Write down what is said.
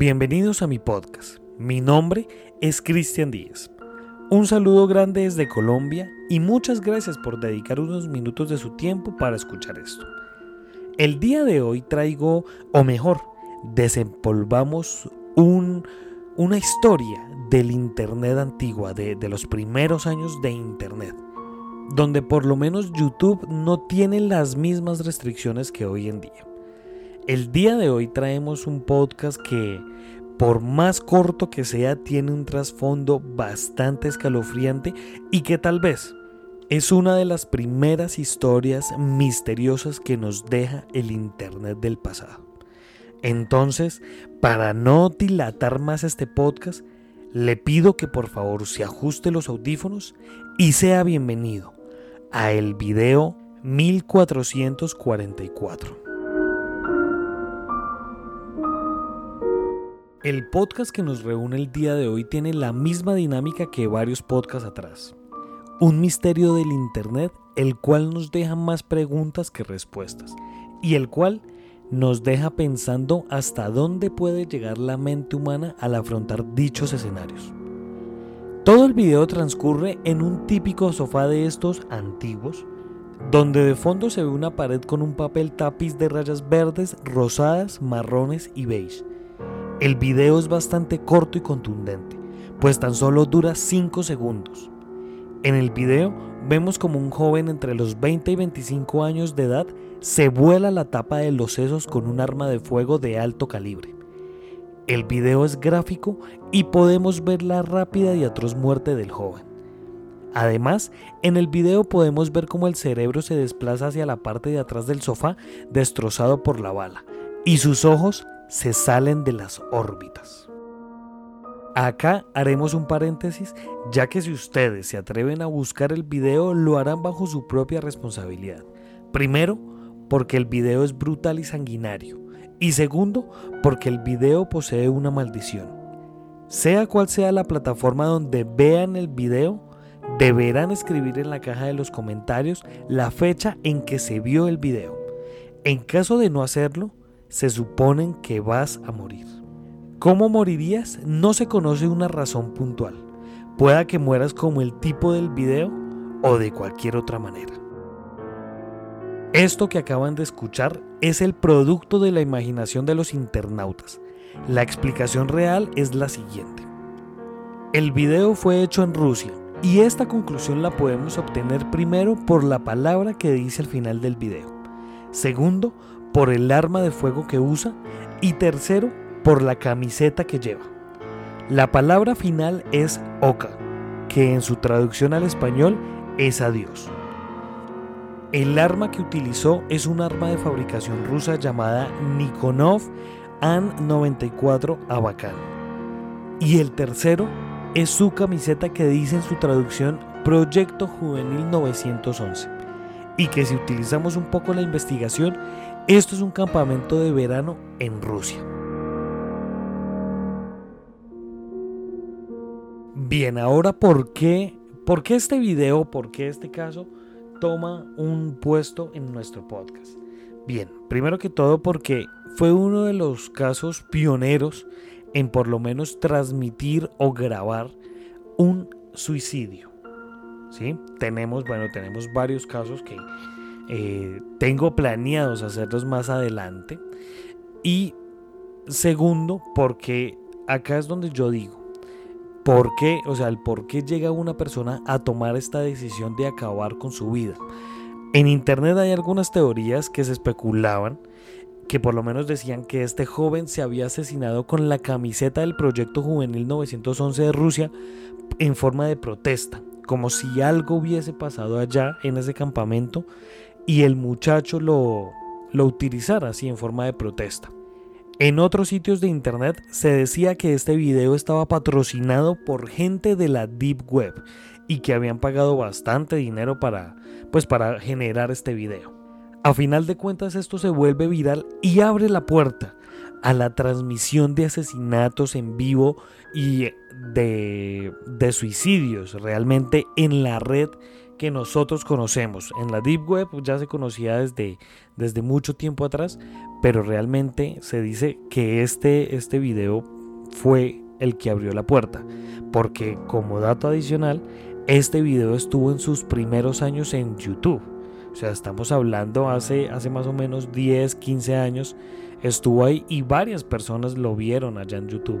Bienvenidos a mi podcast. Mi nombre es Cristian Díaz. Un saludo grande desde Colombia y muchas gracias por dedicar unos minutos de su tiempo para escuchar esto. El día de hoy traigo, o mejor, desempolvamos un, una historia del Internet antigua, de, de los primeros años de Internet, donde por lo menos YouTube no tiene las mismas restricciones que hoy en día. El día de hoy traemos un podcast que, por más corto que sea, tiene un trasfondo bastante escalofriante y que tal vez es una de las primeras historias misteriosas que nos deja el Internet del pasado. Entonces, para no dilatar más este podcast, le pido que por favor se ajuste los audífonos y sea bienvenido a el video 1444. El podcast que nos reúne el día de hoy tiene la misma dinámica que varios podcasts atrás. Un misterio del Internet el cual nos deja más preguntas que respuestas y el cual nos deja pensando hasta dónde puede llegar la mente humana al afrontar dichos escenarios. Todo el video transcurre en un típico sofá de estos antiguos, donde de fondo se ve una pared con un papel tapiz de rayas verdes, rosadas, marrones y beige el video es bastante corto y contundente, pues tan solo dura 5 segundos. En el video vemos como un joven entre los 20 y 25 años de edad se vuela la tapa de los sesos con un arma de fuego de alto calibre. El video es gráfico y podemos ver la rápida y atroz muerte del joven. Además, en el video podemos ver cómo el cerebro se desplaza hacia la parte de atrás del sofá destrozado por la bala y sus ojos se salen de las órbitas. Acá haremos un paréntesis, ya que si ustedes se atreven a buscar el video, lo harán bajo su propia responsabilidad. Primero, porque el video es brutal y sanguinario. Y segundo, porque el video posee una maldición. Sea cual sea la plataforma donde vean el video, deberán escribir en la caja de los comentarios la fecha en que se vio el video. En caso de no hacerlo, se suponen que vas a morir. ¿Cómo morirías? No se conoce una razón puntual. Pueda que mueras como el tipo del video o de cualquier otra manera. Esto que acaban de escuchar es el producto de la imaginación de los internautas. La explicación real es la siguiente. El video fue hecho en Rusia y esta conclusión la podemos obtener primero por la palabra que dice al final del video. Segundo, por el arma de fuego que usa y tercero, por la camiseta que lleva. La palabra final es Oka, que en su traducción al español es adiós. El arma que utilizó es un arma de fabricación rusa llamada Nikonov An-94 Abakan. Y el tercero es su camiseta que dice en su traducción Proyecto Juvenil 911. Y que si utilizamos un poco la investigación esto es un campamento de verano en Rusia. Bien, ahora ¿por qué, ¿por qué este video, por qué este caso toma un puesto en nuestro podcast? Bien, primero que todo porque fue uno de los casos pioneros en por lo menos transmitir o grabar un suicidio. ¿Sí? Tenemos, bueno, tenemos varios casos que eh, tengo planeados hacerlos más adelante. Y segundo, porque acá es donde yo digo, ¿por qué? O sea, el por qué llega una persona a tomar esta decisión de acabar con su vida. En internet hay algunas teorías que se especulaban que por lo menos decían que este joven se había asesinado con la camiseta del Proyecto Juvenil 911 de Rusia en forma de protesta, como si algo hubiese pasado allá en ese campamento y el muchacho lo, lo utilizara así en forma de protesta. En otros sitios de internet se decía que este video estaba patrocinado por gente de la Deep Web y que habían pagado bastante dinero para, pues para generar este video. A final de cuentas esto se vuelve viral y abre la puerta a la transmisión de asesinatos en vivo y de, de suicidios realmente en la red que nosotros conocemos. En la Deep Web ya se conocía desde, desde mucho tiempo atrás, pero realmente se dice que este, este video fue el que abrió la puerta, porque como dato adicional, este video estuvo en sus primeros años en YouTube. O sea, estamos hablando hace, hace más o menos 10, 15 años. Estuvo ahí y varias personas lo vieron allá en YouTube.